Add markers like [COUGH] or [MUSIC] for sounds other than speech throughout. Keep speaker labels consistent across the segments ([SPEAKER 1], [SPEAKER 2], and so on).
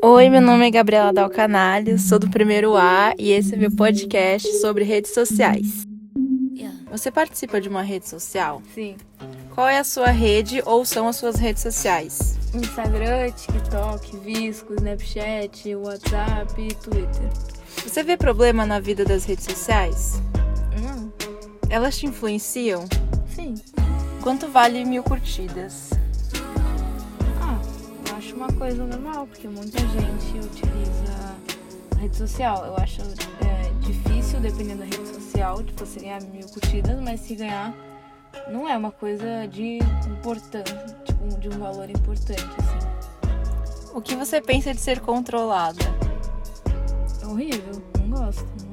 [SPEAKER 1] Oi, meu nome é Gabriela Dalcanalho, sou do primeiro A e esse é meu podcast sobre redes sociais. Você participa de uma rede social?
[SPEAKER 2] Sim.
[SPEAKER 1] Qual é a sua rede ou são as suas redes sociais?
[SPEAKER 2] Instagram, TikTok, Visco, Snapchat, WhatsApp e Twitter.
[SPEAKER 1] Você vê problema na vida das redes sociais?
[SPEAKER 2] Não.
[SPEAKER 1] Elas te influenciam?
[SPEAKER 2] Sim.
[SPEAKER 1] Quanto vale mil curtidas?
[SPEAKER 2] Uma coisa normal, porque muita gente utiliza a rede social. Eu acho é, difícil, dependendo da rede social, de você ganhar mil curtidas, mas se ganhar, não é uma coisa de importância, tipo, de um valor importante, assim.
[SPEAKER 1] O que você pensa de ser controlada?
[SPEAKER 2] É horrível. Não gosto.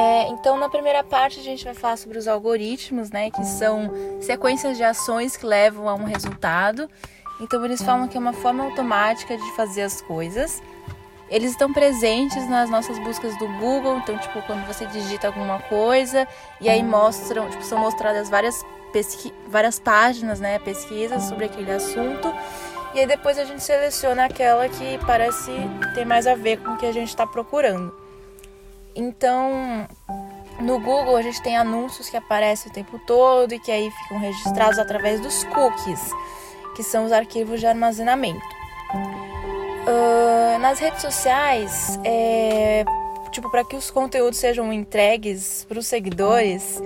[SPEAKER 1] É, então, na primeira parte, a gente vai falar sobre os algoritmos, né? Que são sequências de ações que levam a um resultado. Então, eles falam que é uma forma automática de fazer as coisas. Eles estão presentes nas nossas buscas do Google. Então, tipo, quando você digita alguma coisa e aí mostram, tipo, são mostradas várias, pesqui várias páginas, né? Pesquisas sobre aquele assunto. E aí depois a gente seleciona aquela que parece ter mais a ver com o que a gente está procurando. Então, no Google a gente tem anúncios que aparecem o tempo todo e que aí ficam registrados através dos cookies, que são os arquivos de armazenamento. Uh, nas redes sociais, é, tipo, para que os conteúdos sejam entregues para os seguidores,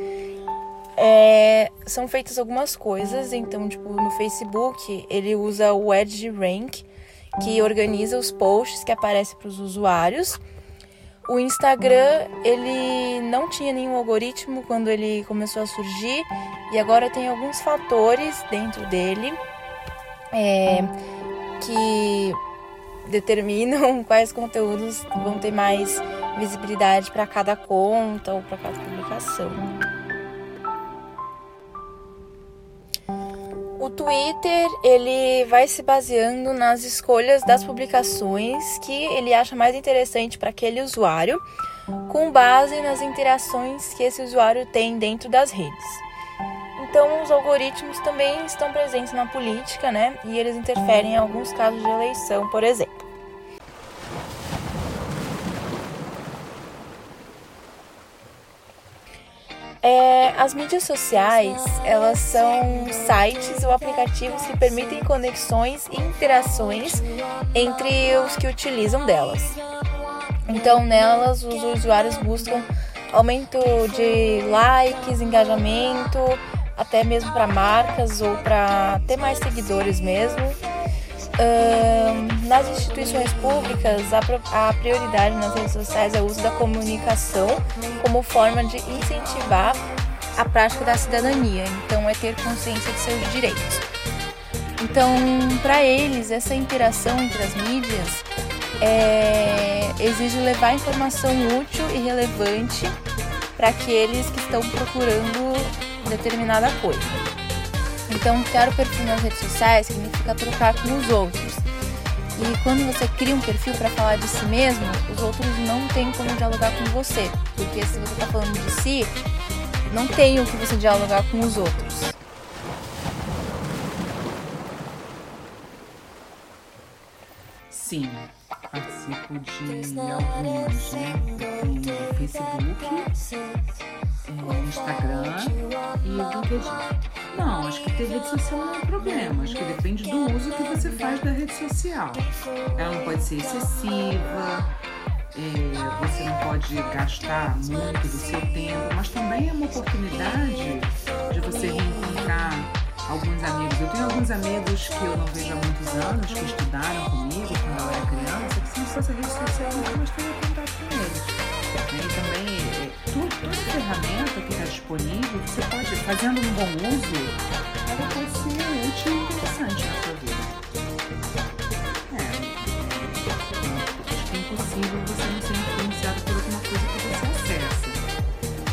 [SPEAKER 1] é, são feitas algumas coisas. Então, tipo, no Facebook ele usa o EdgeRank, que organiza os posts que aparecem para os usuários. O Instagram, ele não tinha nenhum algoritmo quando ele começou a surgir e agora tem alguns fatores dentro dele é, que determinam [LAUGHS] quais conteúdos vão ter mais visibilidade para cada conta ou para cada publicação. O Twitter, ele vai se baseando nas escolhas das publicações que ele acha mais interessante para aquele usuário, com base nas interações que esse usuário tem dentro das redes. Então, os algoritmos também estão presentes na política, né? E eles interferem em alguns casos de eleição, por exemplo. É, as mídias sociais, elas são sites ou aplicativos que permitem conexões e interações entre os que utilizam delas. Então, nelas, os usuários buscam aumento de likes, engajamento, até mesmo para marcas ou para ter mais seguidores mesmo. Nas instituições públicas, a, a prioridade nas redes sociais é o uso da comunicação como forma de incentivar a prática da cidadania, então é ter consciência de seus direitos. Então, para eles, essa interação entre as mídias é, exige levar informação útil e relevante para aqueles que estão procurando determinada coisa. Então, criar o perfil nas redes sociais significa trocar com os outros. E quando você cria um perfil para falar de si mesmo, os outros não têm como dialogar com você. Porque se você está falando de si, não tem o que você dialogar com os outros.
[SPEAKER 3] Sim, participo de algumas, né? Tem Facebook, é, Instagram e LinkedIn. Não, acho que ter rede social não é problema. Acho que depende do uso que você faz da rede social. Ela não pode ser excessiva, é, você não pode gastar muito do seu tempo, mas também é uma oportunidade de você reencontrar alguns amigos. Eu tenho alguns amigos que eu não vejo há muitos anos, que estudaram comigo quando eu era criança, que se não fosse a rede social eu mais teria contato com eles. E também, é, toda ferramenta que disponível, você pode, fazendo um bom uso, ela pode ser útil e interessante na sua vida. É, acho que é impossível você não ser influenciado por alguma coisa que você acessa.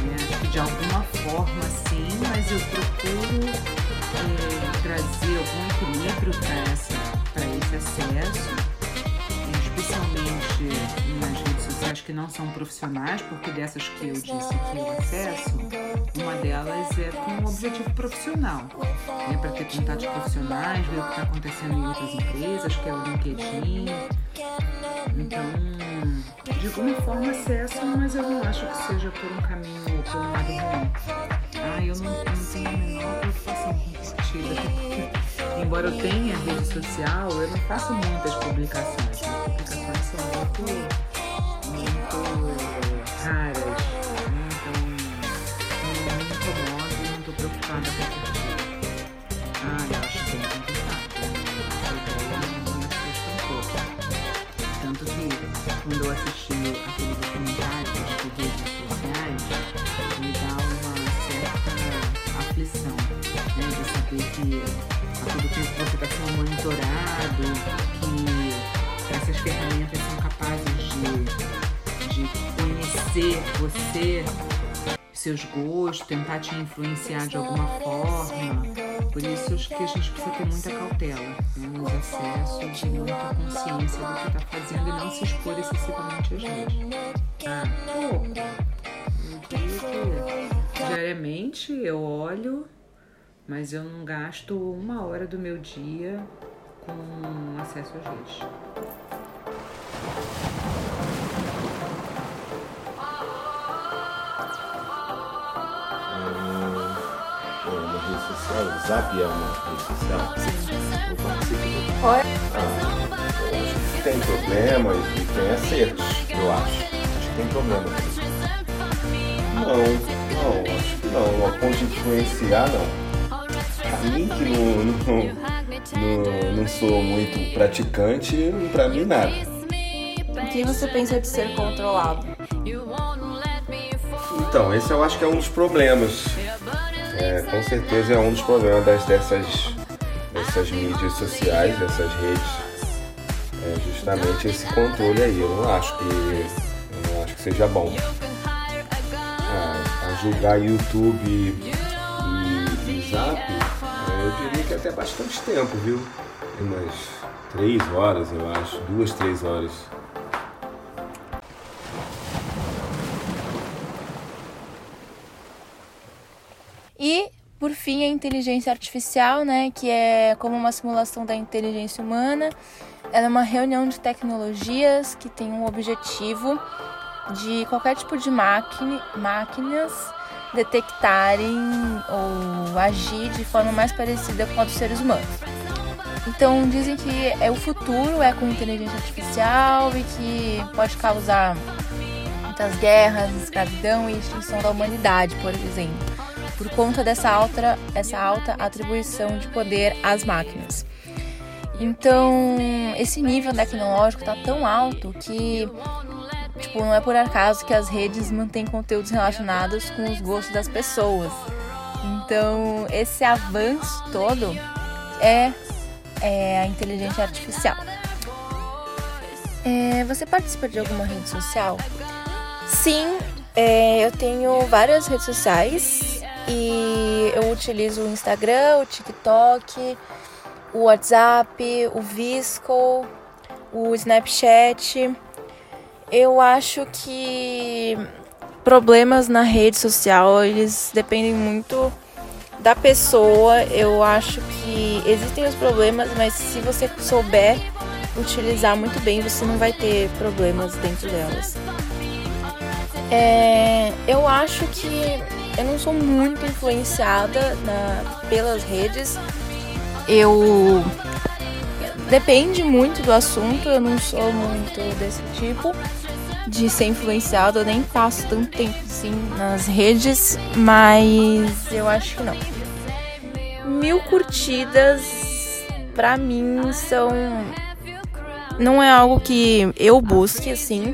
[SPEAKER 3] Né? Acho que de alguma forma sim, mas eu procuro é, trazer algum equilíbrio para esse acesso, que não são profissionais, porque dessas que eu disse que eu acesso, uma delas é com um objetivo profissional, né, para ter contatos profissionais, ver o que está acontecendo em outras empresas, que é o LinkedIn. Então, de alguma forma acesso, mas eu não acho que seja por um caminho ou por um lado ruim. Ah, eu não, não tenho a menor preocupação com curtida, porque, embora eu tenha rede social, eu não faço muitas publicações. As publicações são muito quando eu assisti aquele documentário de redes sociais, me dá uma certa aflição, né? De saber que a todo tempo você está sendo monitorado, que essas ferramentas são capazes de, de conhecer você, seus gostos, tentar te influenciar de alguma forma. Por isso que a gente precisa ter muita cautela né, nos acessos e muita consciência do que está fazendo e não se expor excessivamente às redes. Ah, pouco. Eu diariamente eu olho, mas eu não gasto uma hora do meu dia com acesso às redes.
[SPEAKER 4] Zap é uma rede social.
[SPEAKER 1] Oi?
[SPEAKER 4] Ah, tem problemas e tem acertos, eu acho. Acho que tem problemas. Não, não, acho que não. A ponto de influenciar, não. Pra mim que não, não, não, não sou muito praticante, pra mim nada.
[SPEAKER 1] O que você pensa de ser controlado?
[SPEAKER 4] Então, esse eu acho que é um dos problemas. É, com certeza é um dos problemas das, dessas, dessas mídias sociais, dessas redes. É justamente esse controle aí. Eu não acho que, eu não acho que seja bom. A julgar YouTube e, e Zap, é, eu diria que até bastante tempo, viu? Umas três horas, eu acho. Duas, três horas.
[SPEAKER 1] Fim, a inteligência artificial, né, que é como uma simulação da inteligência humana. Ela é uma reunião de tecnologias que tem um objetivo de qualquer tipo de máquina, máquinas detectarem ou agir de forma mais parecida com a dos seres humanos. Então dizem que é o futuro é com inteligência artificial e que pode causar muitas guerras, escravidão e extinção da humanidade, por exemplo, por conta dessa alta, essa alta atribuição de poder às máquinas. Então, esse nível tecnológico está tão alto que tipo, não é por acaso que as redes mantêm conteúdos relacionados com os gostos das pessoas. Então, esse avanço todo é, é a inteligência artificial. É, você participa de alguma rede social? Sim, é, eu tenho várias redes sociais e eu utilizo o Instagram, o TikTok, o WhatsApp, o Visco, o Snapchat. Eu acho que problemas na rede social, eles dependem muito da pessoa. Eu acho que existem os problemas, mas se você souber utilizar muito bem, você não vai ter problemas dentro delas. É, eu acho que eu não sou muito influenciada na, pelas redes. Eu depende muito do assunto, eu não sou muito desse tipo de ser influenciado, eu nem passo tanto tempo assim nas redes, mas eu acho que não. Mil curtidas pra mim são. Não é algo que eu busque assim.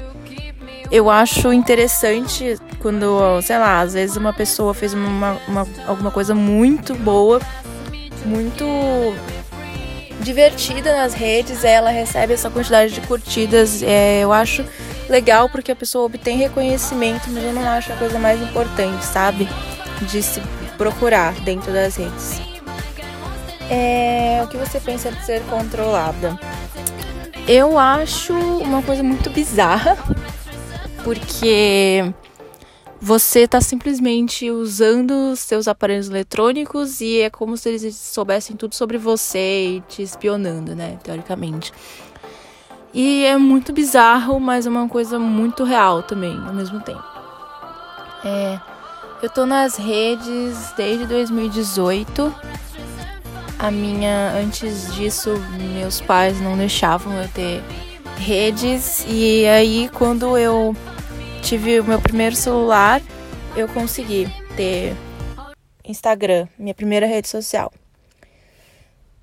[SPEAKER 1] Eu acho interessante quando, sei lá, às vezes uma pessoa fez uma, uma alguma coisa muito boa, muito divertida nas redes, ela recebe essa quantidade de curtidas. É, eu acho legal porque a pessoa obtém reconhecimento, mas eu não acho a coisa mais importante, sabe? De se procurar dentro das redes. É, o que você pensa de ser controlada? Eu acho uma coisa muito bizarra, porque você está simplesmente usando seus aparelhos eletrônicos e é como se eles soubessem tudo sobre você e te espionando, né? Teoricamente. E é muito bizarro, mas é uma coisa muito real também, ao mesmo tempo. É, eu tô nas redes desde 2018. A minha, antes disso, meus pais não deixavam eu ter redes. E aí, quando eu tive o meu primeiro celular, eu consegui ter Instagram, minha primeira rede social.